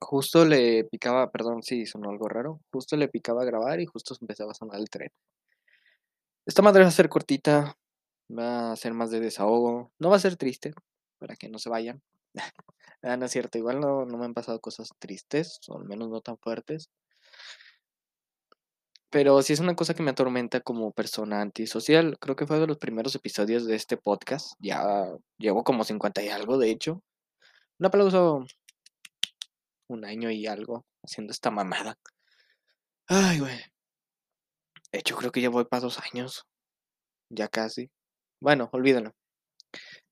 Justo le picaba, perdón si sonó algo raro, justo le picaba grabar y justo empezaba a sonar el tren. Esta madre va a ser cortita, va a ser más de desahogo, no va a ser triste, para que no se vayan. Ah, no es cierto, igual no, no me han pasado cosas tristes, o al menos no tan fuertes. Pero sí es una cosa que me atormenta como persona antisocial. Creo que fue de los primeros episodios de este podcast. Ya llevo como 50 y algo, de hecho. Un aplauso. Un año y algo haciendo esta mamada. Ay, güey. De hecho, creo que ya voy para dos años. Ya casi. Bueno, olvídalo.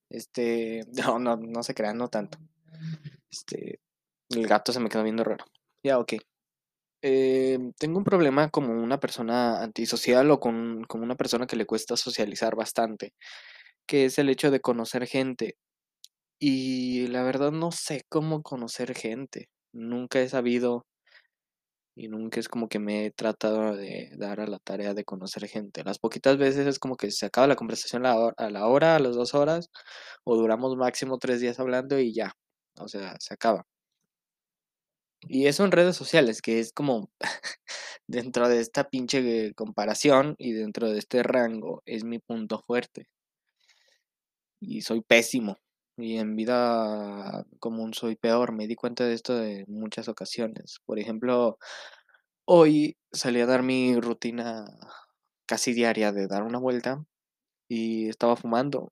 Este. No, no, no se crean, no tanto. Este. El gato se me quedó viendo raro. Ya, ok. Eh, tengo un problema como una persona antisocial o con, como una persona que le cuesta socializar bastante, que es el hecho de conocer gente. Y la verdad no sé cómo conocer gente. Nunca he sabido y nunca es como que me he tratado de dar a la tarea de conocer gente. Las poquitas veces es como que se acaba la conversación a la hora, a, las dos horas, o duramos máximo tres días hablando y ya. O sea, se acaba. Y eso en redes sociales, que es como dentro de esta pinche comparación y dentro de este rango, es mi punto fuerte. Y soy pésimo. Y en vida común soy peor. Me di cuenta de esto en muchas ocasiones. Por ejemplo, hoy salí a dar mi rutina casi diaria de dar una vuelta y estaba fumando.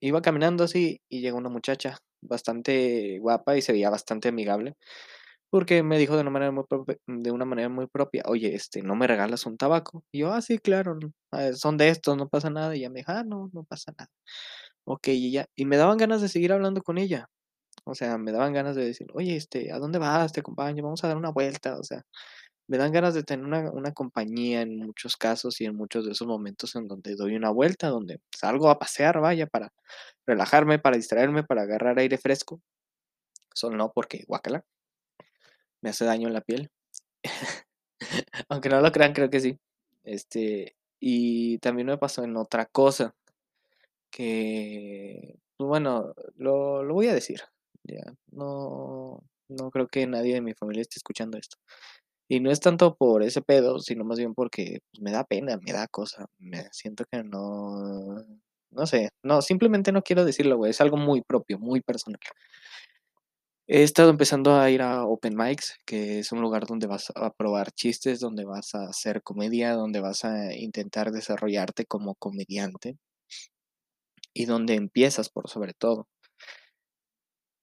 Iba caminando así y llegó una muchacha bastante guapa y se veía bastante amigable. Porque me dijo de una manera muy propia, de una manera muy propia, oye, este, ¿no me regalas un tabaco? Y yo, ah, sí, claro, ah, son de estos, no pasa nada. Y ella me dijo, ah, no, no pasa nada. Ok, y ya, y me daban ganas de seguir hablando con ella. O sea, me daban ganas de decir, oye, este, ¿a dónde vas? Te acompaño, vamos a dar una vuelta. O sea, me dan ganas de tener una, una compañía en muchos casos y en muchos de esos momentos en donde doy una vuelta, donde salgo a pasear, vaya, para relajarme, para distraerme, para agarrar aire fresco. Solo no porque, guácala me hace daño en la piel. Aunque no lo crean, creo que sí. Este, y también me pasó en otra cosa. Que, pues bueno, lo, lo voy a decir. Ya, no, no creo que nadie de mi familia esté escuchando esto. Y no es tanto por ese pedo, sino más bien porque pues, me da pena, me da cosa. Me siento que no. No sé, no, simplemente no quiero decirlo, güey. Es algo muy propio, muy personal. He estado empezando a ir a open mics, que es un lugar donde vas a probar chistes, donde vas a hacer comedia, donde vas a intentar desarrollarte como comediante y donde empiezas por sobre todo.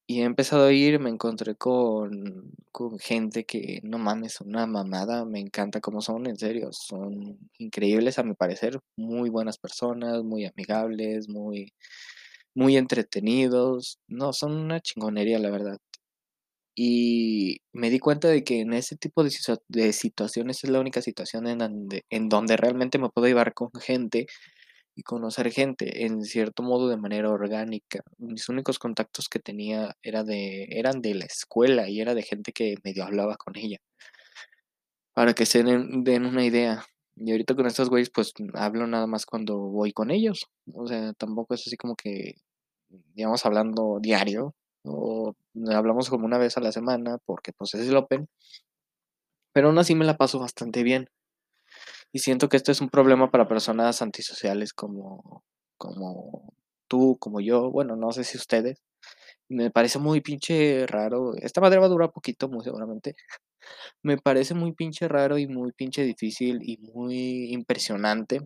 Y he empezado a ir, me encontré con, con gente que no mames, son una mamada, me encanta cómo son, en serio, son increíbles a mi parecer, muy buenas personas, muy amigables, muy, muy entretenidos, no, son una chingonería la verdad. Y me di cuenta de que en ese tipo de, de situaciones es la única situación en donde, en donde realmente me puedo llevar con gente y conocer gente en cierto modo de manera orgánica. Mis únicos contactos que tenía era de, eran de la escuela y era de gente que medio hablaba con ella. Para que se den, den una idea. Y ahorita con estos güeyes pues hablo nada más cuando voy con ellos. O sea, tampoco es así como que, digamos, hablando diario o hablamos como una vez a la semana porque pues es el Open, pero aún así me la paso bastante bien. Y siento que esto es un problema para personas antisociales como, como tú, como yo, bueno, no sé si ustedes. Me parece muy pinche raro. Esta madre va a durar poquito, muy seguramente. Me parece muy pinche raro y muy pinche difícil y muy impresionante.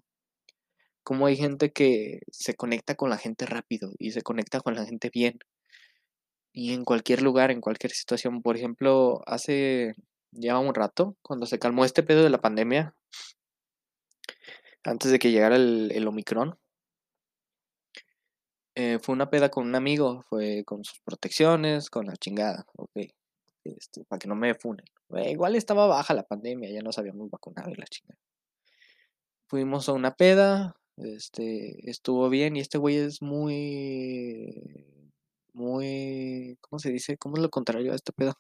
Como hay gente que se conecta con la gente rápido y se conecta con la gente bien. Y en cualquier lugar, en cualquier situación. Por ejemplo, hace ya un rato, cuando se calmó este pedo de la pandemia, antes de que llegara el, Omicron, eh, fue una peda con un amigo, fue con sus protecciones, con la chingada, ok. Este, para que no me funen. Eh, igual estaba baja la pandemia, ya nos habíamos vacunado y la chingada. Fuimos a una peda, este, estuvo bien y este güey es muy muy, ¿cómo se dice? ¿Cómo es lo contrario a este pedo?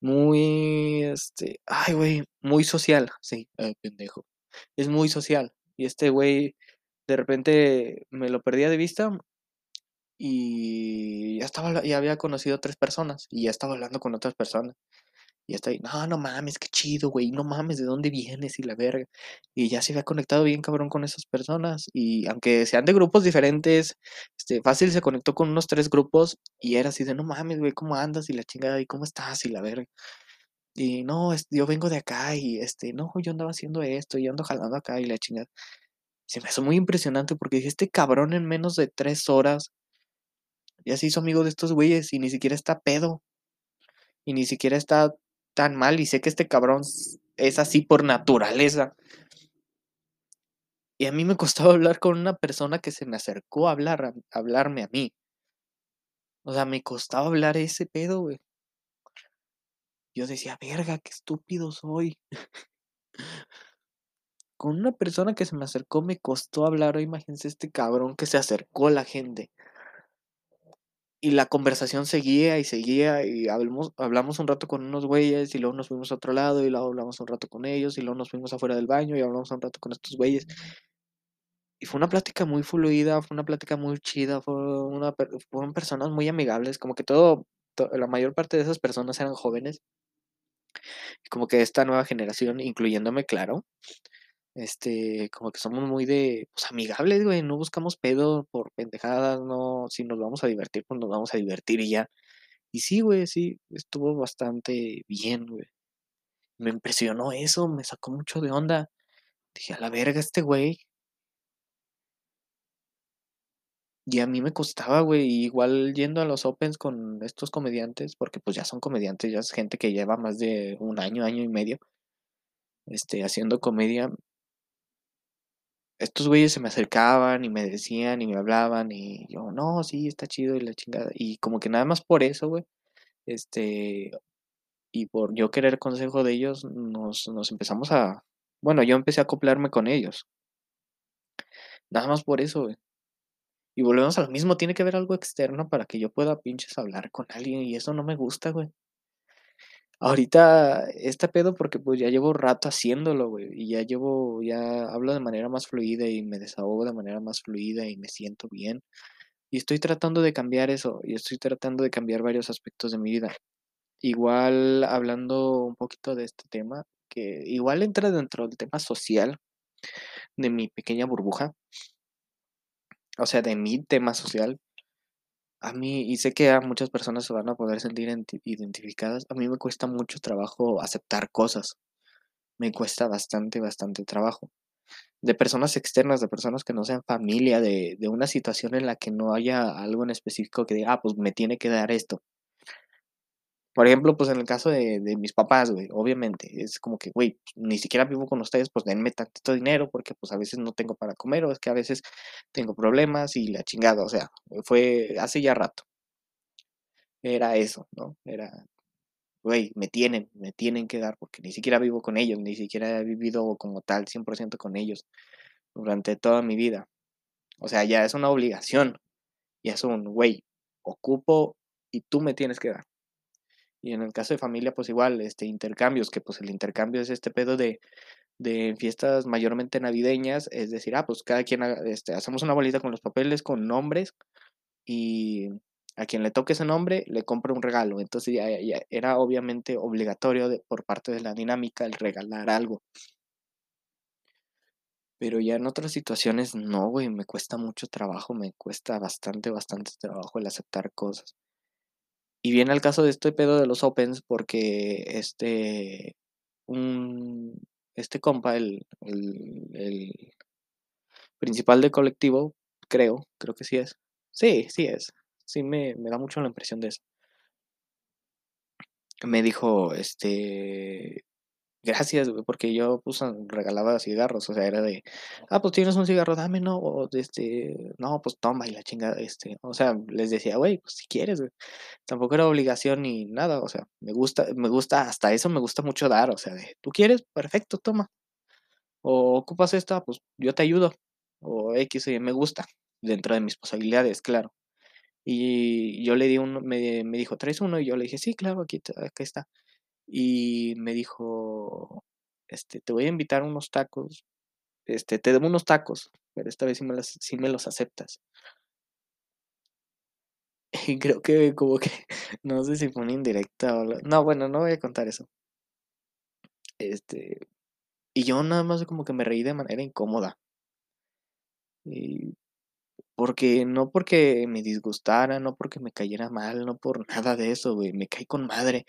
Muy, este, ay, güey, muy social, sí, pendejo. Es muy social. Y este güey, de repente me lo perdía de vista Y ya estaba, ya había conocido a tres personas y ya estaba hablando con otras personas. Y está ahí, no, no mames, qué chido, güey, no mames, ¿de dónde vienes? Y la verga. Y ya se había conectado bien cabrón con esas personas. Y aunque sean de grupos diferentes, este, fácil se conectó con unos tres grupos y era así de, no mames, güey, ¿cómo andas? Y la chingada, ¿y cómo estás? Y la verga. Y no, yo vengo de acá y este, no, yo andaba haciendo esto y ando jalando acá y la chingada. Se me hizo muy impresionante porque dije, este cabrón en menos de tres horas ya se hizo amigo de estos güeyes y ni siquiera está pedo. Y ni siquiera está tan mal. Y sé que este cabrón es así por naturaleza. Y a mí me costaba hablar con una persona que se me acercó a hablar, a, hablarme a mí. O sea, me costaba hablar ese pedo, güey. Yo decía, verga, qué estúpido soy. con una persona que se me acercó me costó hablar. Imagínense este cabrón que se acercó a la gente. Y la conversación seguía y seguía y hablamos, hablamos un rato con unos güeyes y luego nos fuimos a otro lado y luego hablamos un rato con ellos y luego nos fuimos afuera del baño y hablamos un rato con estos güeyes. Y fue una plática muy fluida, fue una plática muy chida, fueron personas muy amigables, como que todo, la mayor parte de esas personas eran jóvenes. Como que esta nueva generación, incluyéndome, claro, este, como que somos muy de, pues amigables, güey, no buscamos pedo por pendejadas, no, si nos vamos a divertir, pues nos vamos a divertir y ya. Y sí, güey, sí, estuvo bastante bien, güey. Me impresionó eso, me sacó mucho de onda. Dije, a la verga este güey. Y a mí me costaba, güey, igual yendo a los opens con estos comediantes, porque pues ya son comediantes, ya es gente que lleva más de un año, año y medio, este, haciendo comedia, estos güeyes se me acercaban y me decían y me hablaban y yo, no, sí, está chido y la chingada. Y como que nada más por eso, güey, este, y por yo querer consejo de ellos, nos, nos empezamos a, bueno, yo empecé a acoplarme con ellos. Nada más por eso, güey. Y volvemos a lo mismo, tiene que haber algo externo para que yo pueda pinches hablar con alguien y eso no me gusta, güey. Ahorita este pedo porque pues ya llevo rato haciéndolo, güey, y ya llevo, ya hablo de manera más fluida y me desahogo de manera más fluida y me siento bien. Y estoy tratando de cambiar eso, y estoy tratando de cambiar varios aspectos de mi vida. Igual hablando un poquito de este tema, que igual entra dentro del tema social de mi pequeña burbuja, o sea, de mi tema social, a mí, y sé que a muchas personas se van a poder sentir identificadas, a mí me cuesta mucho trabajo aceptar cosas. Me cuesta bastante, bastante trabajo. De personas externas, de personas que no sean familia, de, de una situación en la que no haya algo en específico que diga, ah, pues me tiene que dar esto. Por ejemplo, pues en el caso de, de mis papás, güey, obviamente, es como que, güey, ni siquiera vivo con ustedes, pues denme tanto dinero, porque pues a veces no tengo para comer, o es que a veces tengo problemas y la chingada, o sea, fue hace ya rato. Era eso, ¿no? Era, güey, me tienen, me tienen que dar, porque ni siquiera vivo con ellos, ni siquiera he vivido como tal 100% con ellos durante toda mi vida. O sea, ya es una obligación, ya es un, güey, ocupo y tú me tienes que dar. Y en el caso de familia, pues igual, este, intercambios, que pues el intercambio es este pedo de, de fiestas mayormente navideñas, es decir, ah, pues cada quien, este, hacemos una bolita con los papeles, con nombres, y a quien le toque ese nombre le compra un regalo. Entonces ya, era obviamente obligatorio por parte de la dinámica el regalar algo. Pero ya en otras situaciones no, güey, me cuesta mucho trabajo, me cuesta bastante, bastante trabajo el aceptar cosas. Y viene el caso de este pedo de los opens porque este, un, este compa, el, el, principal del colectivo, creo, creo que sí es. Sí, sí es. Sí me, me da mucho la impresión de eso. Me dijo, este, Gracias, güey, porque yo pues regalaba cigarros, o sea, era de, ah, pues tienes un cigarro, dame, no, o este, no, pues toma y la chingada, este, o sea, les decía, güey, pues si quieres, güey. Tampoco era obligación ni nada, o sea, me gusta, me gusta, hasta eso me gusta mucho dar, o sea, de, tú quieres, perfecto, toma. O ocupas esta, pues yo te ayudo. O X, me gusta, dentro de mis posibilidades, claro. Y yo le di uno, me, me dijo, ¿traes uno? Y yo le dije, sí, claro, aquí, aquí está y me dijo, este, te voy a invitar unos tacos, este, te debo unos tacos, pero esta vez sí me, me los aceptas. Y creo que como que, no sé si fue una indirecta o... No, bueno, no voy a contar eso. Este, y yo nada más como que me reí de manera incómoda. Y porque no porque me disgustara, no porque me cayera mal, no por nada de eso, güey, me caí con madre.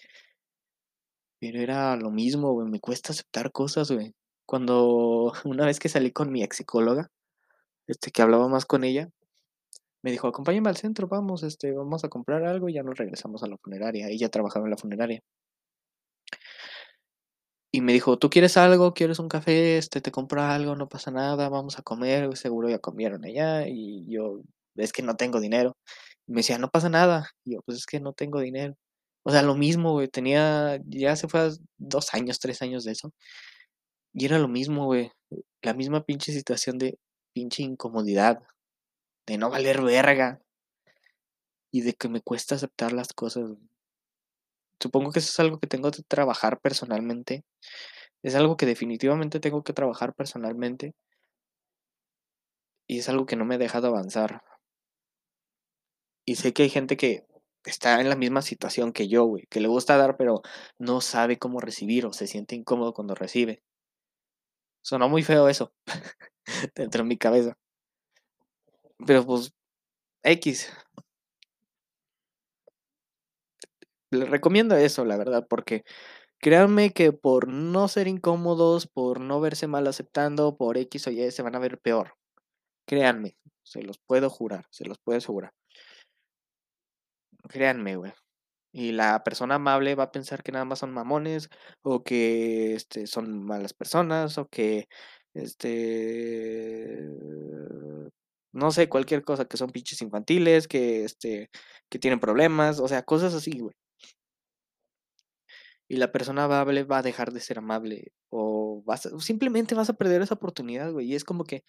Pero era lo mismo, me cuesta aceptar cosas. Cuando una vez que salí con mi ex psicóloga, este, que hablaba más con ella, me dijo, acompáñame al centro, vamos, este, vamos a comprar algo y ya nos regresamos a la funeraria. Ella trabajaba en la funeraria. Y me dijo, ¿tú quieres algo? ¿Quieres un café? Este, te compro algo, no pasa nada, vamos a comer, seguro ya comieron allá. Y yo, es que no tengo dinero. Me decía, no pasa nada. Y yo, pues es que no tengo dinero. O sea, lo mismo, güey, tenía, ya se fue dos años, tres años de eso. Y era lo mismo, güey, la misma pinche situación de pinche incomodidad, de no valer verga y de que me cuesta aceptar las cosas. Supongo que eso es algo que tengo que trabajar personalmente. Es algo que definitivamente tengo que trabajar personalmente. Y es algo que no me ha dejado avanzar. Y sé que hay gente que está en la misma situación que yo, güey, que le gusta dar, pero no sabe cómo recibir o se siente incómodo cuando recibe. Sonó muy feo eso dentro de mi cabeza. Pero pues, X. Les recomiendo eso, la verdad, porque créanme que por no ser incómodos, por no verse mal aceptando, por X o Y, se van a ver peor. Créanme, se los puedo jurar, se los puedo asegurar. Créanme, güey. Y la persona amable va a pensar que nada más son mamones, o que este, son malas personas, o que este no sé, cualquier cosa, que son pinches infantiles, que este, que tienen problemas, o sea, cosas así, güey. Y la persona amable va a dejar de ser amable, o vas simplemente vas a perder esa oportunidad, güey. Y es como que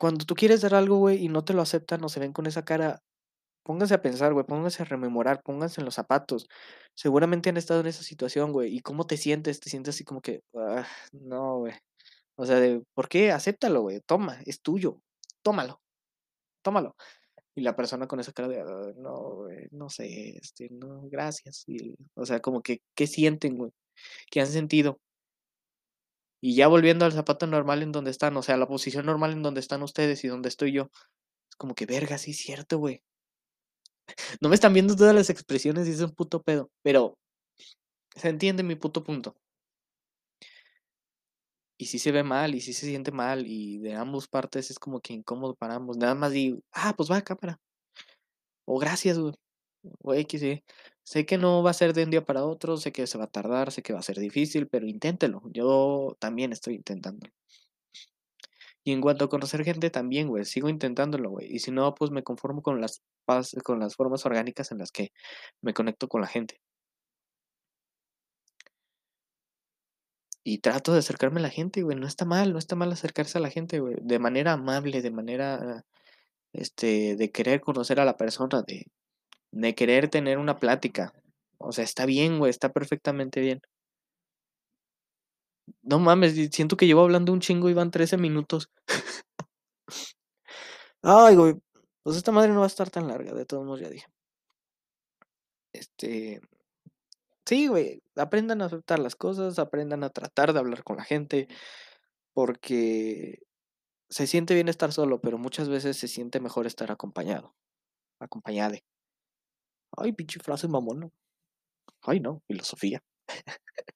cuando tú quieres dar algo, güey, y no te lo aceptan o se ven con esa cara, pónganse a pensar, güey, pónganse a rememorar, pónganse en los zapatos. Seguramente han estado en esa situación, güey. ¿Y cómo te sientes? Te sientes así como que, "Ah, no, güey. O sea, ¿por qué? Acéptalo, güey. Toma, es tuyo. Tómalo, tómalo. Y la persona con esa cara de, "Ah, no, güey, no sé, este, no, gracias. Y, o sea, como que, ¿qué sienten, güey? ¿Qué han sentido? Y ya volviendo al zapato normal en donde están, o sea, la posición normal en donde están ustedes y donde estoy yo, es como que, verga, sí cierto, güey. No me están viendo todas las expresiones y es un puto pedo, pero se entiende mi puto punto. Y sí se ve mal, y sí se siente mal, y de ambos partes es como que incómodo para ambos. Nada más digo, ah, pues va, cámara. O gracias, güey. O. Sé que no va a ser de un día para otro, sé que se va a tardar, sé que va a ser difícil, pero inténtelo. Yo también estoy intentando. Y en cuanto a conocer gente, también, güey, sigo intentándolo, güey. Y si no, pues me conformo con las, con las formas orgánicas en las que me conecto con la gente. Y trato de acercarme a la gente, güey. No está mal, no está mal acercarse a la gente, güey. De manera amable, de manera, este, de querer conocer a la persona, de, de querer tener una plática. O sea, está bien, güey, está perfectamente bien. No mames, siento que llevo hablando un chingo y van 13 minutos. Ay, güey. Pues esta madre no va a estar tan larga, de todos modos ya dije. Este, sí, güey, aprendan a aceptar las cosas, aprendan a tratar de hablar con la gente, porque se siente bien estar solo, pero muchas veces se siente mejor estar acompañado, acompañade. Ay, pinche frase mamona. Ay, no, filosofía.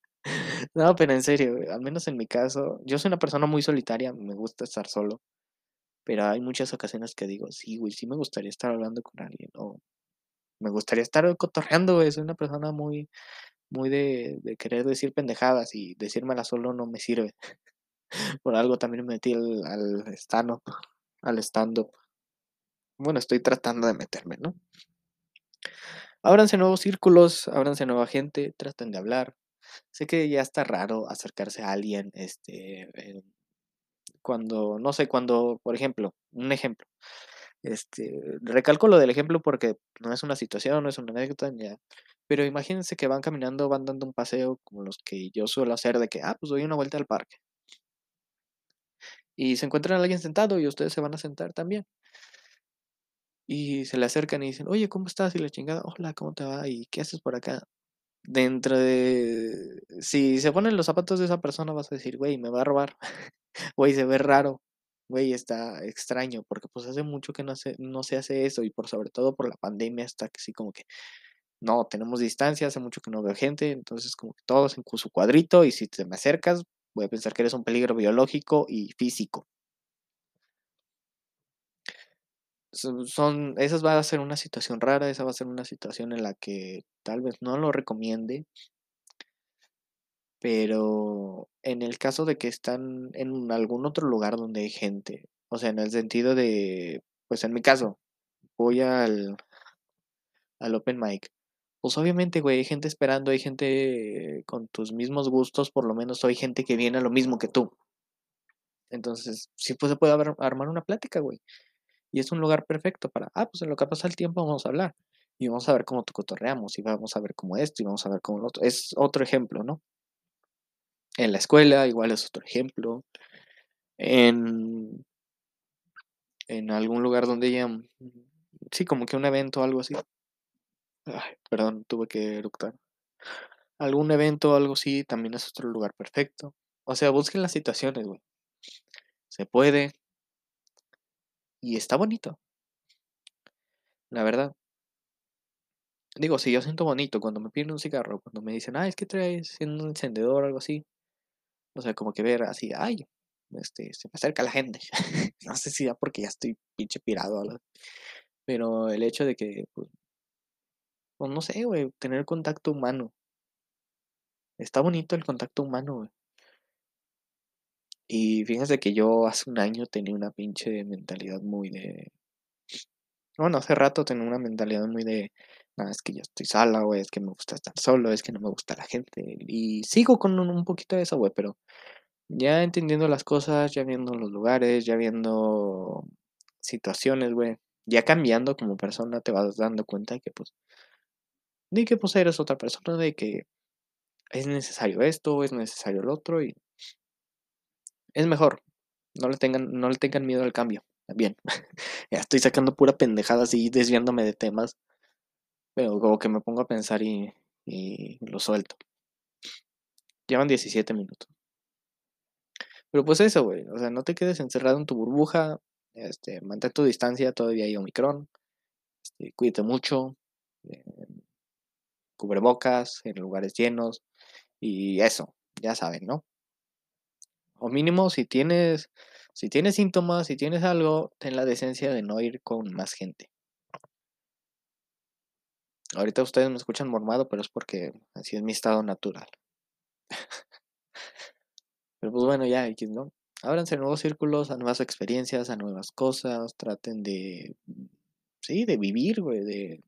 No, pero en serio, al menos en mi caso, yo soy una persona muy solitaria, me gusta estar solo, pero hay muchas ocasiones que digo, sí, güey, sí me gustaría estar hablando con alguien, o me gustaría estar cotorreando, güey, soy una persona muy, muy de, de querer decir pendejadas y decírmela solo no me sirve. Por algo también me metí al stand-up, al stand-up. Bueno, estoy tratando de meterme, ¿no? Ábranse nuevos círculos, ábranse nueva gente, traten de hablar. Sé que ya está raro acercarse a alguien, este, eh, cuando, no sé, cuando, por ejemplo, un ejemplo, este, recalco lo del ejemplo porque no es una situación, no es una anécdota. Pero imagínense que van caminando, van dando un paseo como los que yo suelo hacer de que, ah, pues doy una vuelta al parque. Y se encuentran a alguien sentado y ustedes se van a sentar también. Y se le acercan y dicen, oye, ¿cómo estás? Y la chingada, hola, ¿cómo te va? ¿Y qué haces por acá? Dentro de... Si se ponen los zapatos de esa persona, vas a decir, güey, me va a robar. Güey, se ve raro. Güey, está extraño, porque pues hace mucho que no se, no se hace eso y por sobre todo por la pandemia está así como que, no, tenemos distancia, hace mucho que no veo gente, entonces como que todos en su cuadrito y si te me acercas, voy a pensar que eres un peligro biológico y físico. Son, son, esa va a ser una situación rara, esa va a ser una situación en la que tal vez no lo recomiende, pero en el caso de que están en algún otro lugar donde hay gente, o sea, en el sentido de, pues en mi caso, voy al, al open mic. Pues obviamente, güey, hay gente esperando, hay gente con tus mismos gustos, por lo menos hay gente que viene a lo mismo que tú. Entonces, sí pues se puede armar una plática, güey. Y es un lugar perfecto para, ah, pues en lo que pasa el tiempo vamos a hablar. Y vamos a ver cómo te cotorreamos, y vamos a ver cómo esto, y vamos a ver cómo lo otro. Es otro ejemplo, ¿no? En la escuela, igual es otro ejemplo. En, en algún lugar donde haya, sí, como que un evento o algo así. Ay, perdón, tuve que eructar. Algún evento o algo así también es otro lugar perfecto. O sea, busquen las situaciones, güey. Se puede. Y está bonito. La verdad. Digo, si yo siento bonito cuando me piden un cigarro, cuando me dicen, ah, es que traes un encendedor o algo así. O sea, como que ver así, ay, este, se me acerca la gente. no sé si ya porque ya estoy pinche pirado. Pero el hecho de que, pues, pues no sé, güey, tener contacto humano. Está bonito el contacto humano, güey. Y fíjense que yo hace un año tenía una pinche mentalidad muy de. Bueno, hace rato tenía una mentalidad muy de. Nada, es que yo estoy sola, güey, es que me gusta estar solo, es que no me gusta la gente. Y sigo con un, poquito de eso, güey, pero ya entendiendo las cosas, ya viendo los lugares, ya viendo situaciones, güey, ya cambiando como persona, te vas dando cuenta de que, pues, de que, pues, eres otra persona, de que es necesario esto, es necesario el otro, y es mejor. No le tengan, no le tengan miedo al cambio. Bien. ya estoy sacando pura pendejada así, desviándome de temas. Pero como que me pongo a pensar y, y lo suelto. Llevan 17 minutos. Pero pues eso, güey. O sea, no te quedes encerrado en tu burbuja. Este, mantén tu distancia, todavía hay Omicron. Este, cuídate mucho. Eh, cubrebocas en lugares llenos. Y eso, ya saben, ¿no? O mínimo, si tienes, si tienes síntomas, si tienes algo, ten la decencia de no ir con más gente. Ahorita ustedes me escuchan mormado, pero es porque así es mi estado natural. pero pues bueno, ya, ¿no? Ábranse nuevos círculos, a nuevas experiencias, a nuevas cosas, traten de, sí, de vivir, güey, de...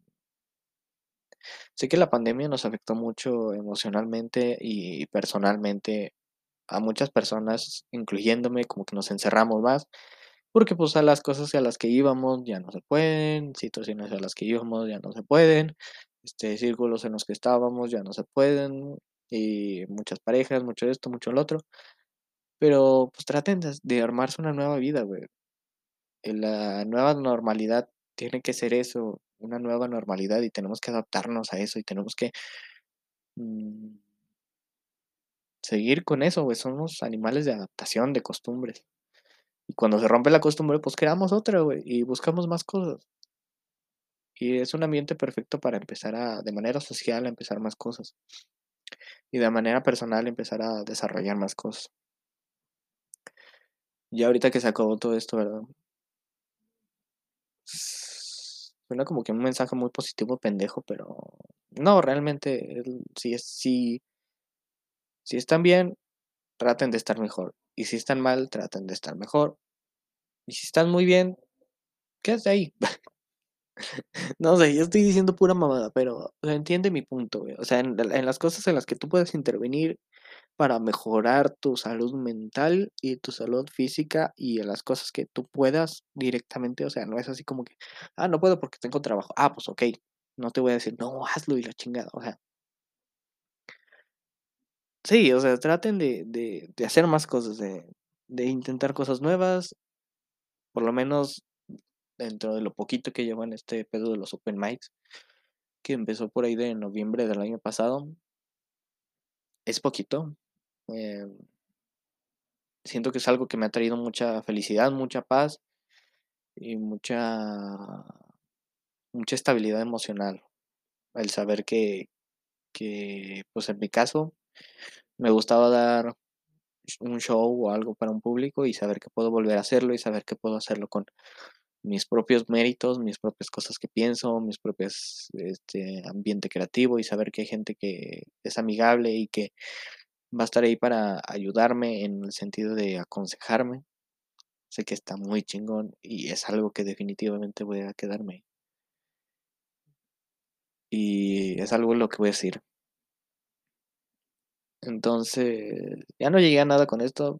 Sé que la pandemia nos afectó mucho emocionalmente y personalmente a muchas personas, incluyéndome, como que nos encerramos más, porque pues a las cosas a las que íbamos ya no se pueden, situaciones a las que íbamos ya no se pueden, este, círculos en los que estábamos ya no se pueden, y muchas parejas, mucho esto, mucho el otro, pero pues traten de, armarse una nueva vida, güey. La nueva normalidad tiene que ser eso, una nueva normalidad y tenemos que adaptarnos a eso y tenemos que... Mm, seguir con eso, güey. Somos animales de adaptación, de costumbres. Y cuando se rompe la costumbre, pues creamos otra, güey. Y buscamos más cosas. Y es un ambiente perfecto para empezar a, de manera social, a empezar más cosas. Y de manera personal, empezar a desarrollar más cosas. Y ahorita que se acabó todo esto, ¿verdad? Suena como que un mensaje muy positivo, pendejo, pero no, realmente, sí, sí, si están bien, traten de estar mejor. Y si están mal, traten de estar mejor. Y si están muy bien, quédate ahí. no sé, yo estoy diciendo pura mamada, pero entiende mi punto, güey. O sea, en, las cosas en las que tú puedes intervenir para mejorar tu salud mental y tu salud física y en las cosas que tú puedas directamente, o sea, no es así como que, ah, no puedo porque tengo trabajo. Ah, pues ok, no te voy a decir, no, hazlo y la chingada, o sea, Sí, o sea, traten de, de, de hacer más cosas, de, de intentar cosas nuevas, por lo menos dentro de lo poquito que llevo en este pedo de los open mics, que empezó por ahí de noviembre del año pasado. Es poquito. eh, siento que es algo que me ha traído mucha felicidad, mucha paz y mucha mucha estabilidad emocional. El saber que, que, pues en mi caso, me gustaba dar un show o algo para un público y saber que puedo volver a hacerlo y saber que puedo hacerlo con mis propios méritos, mis propias cosas que pienso, mis propios este, ambiente creativo y saber que hay gente que es amigable y que va a estar ahí para ayudarme en el sentido de aconsejarme. Sé que está muy chingón y es algo que definitivamente voy a quedarme. Y es algo lo que voy a decir. Entonces, ya no llegué a nada con esto,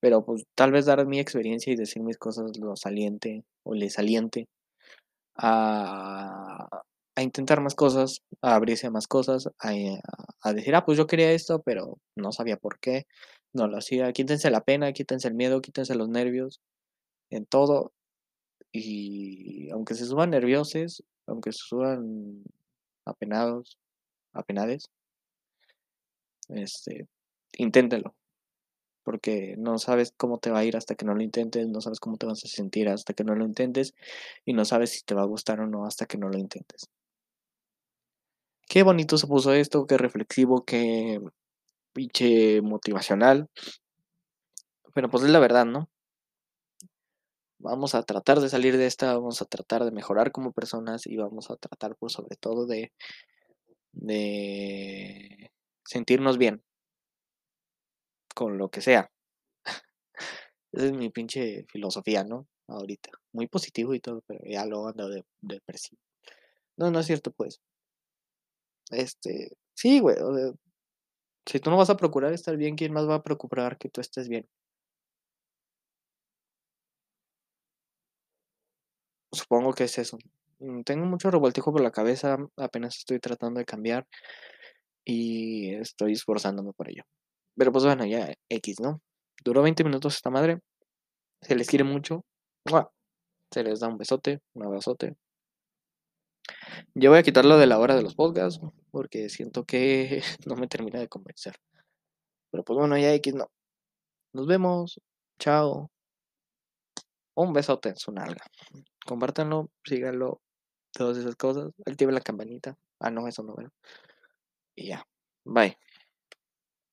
pero pues tal vez dar mi experiencia y decir mis cosas lo saliente o le saliente a, a intentar más cosas, a abrirse a más cosas, a, a decir, ah, pues yo quería esto, pero no sabía por qué, no lo hacía. Quítense la pena, quítense el miedo, quítense los nervios en todo. Y aunque se suban nerviosos, aunque se suban apenados, apenades, este, inténtelo. Porque no sabes cómo te va a ir hasta que no lo intentes, no sabes cómo te vas a sentir hasta que no lo intentes, y no sabes si te va a gustar o no hasta que no lo intentes. Qué bonito se puso esto, qué reflexivo, qué pinche motivacional. Pero pues es la verdad, ¿no? Vamos a tratar de salir de esta, vamos a tratar de mejorar como personas y vamos a tratar por sobre todo de, de sentirnos bien con lo que sea. Esa es mi pinche filosofía, ¿no? Ahorita. Muy positivo y todo, pero ya lo ando de depresivo. No, no es cierto, pues. Este, sí, güey. si tú no vas a procurar estar bien, ¿quién más va a procurar que tú estés bien? Supongo que es eso. Mm, Tengo mucho revoltijo por la cabeza, apenas estoy tratando de cambiar y estoy esforzándome por ello. Pero pues bueno, ya X, ¿no? Duró 20 minutos esta madre. Se les quiere mucho. ¡Mua! Se les da un besote, un abrazote. Yo voy a quitarlo de la hora de los podcasts porque siento que no me termina de convencer. Pero pues bueno, ya X no. Nos vemos. Chao. Un besote en su nalga. Compártanlo, síganlo, todas esas cosas. Activen la campanita. Ah, no, eso no, bueno. Y ya. Bye.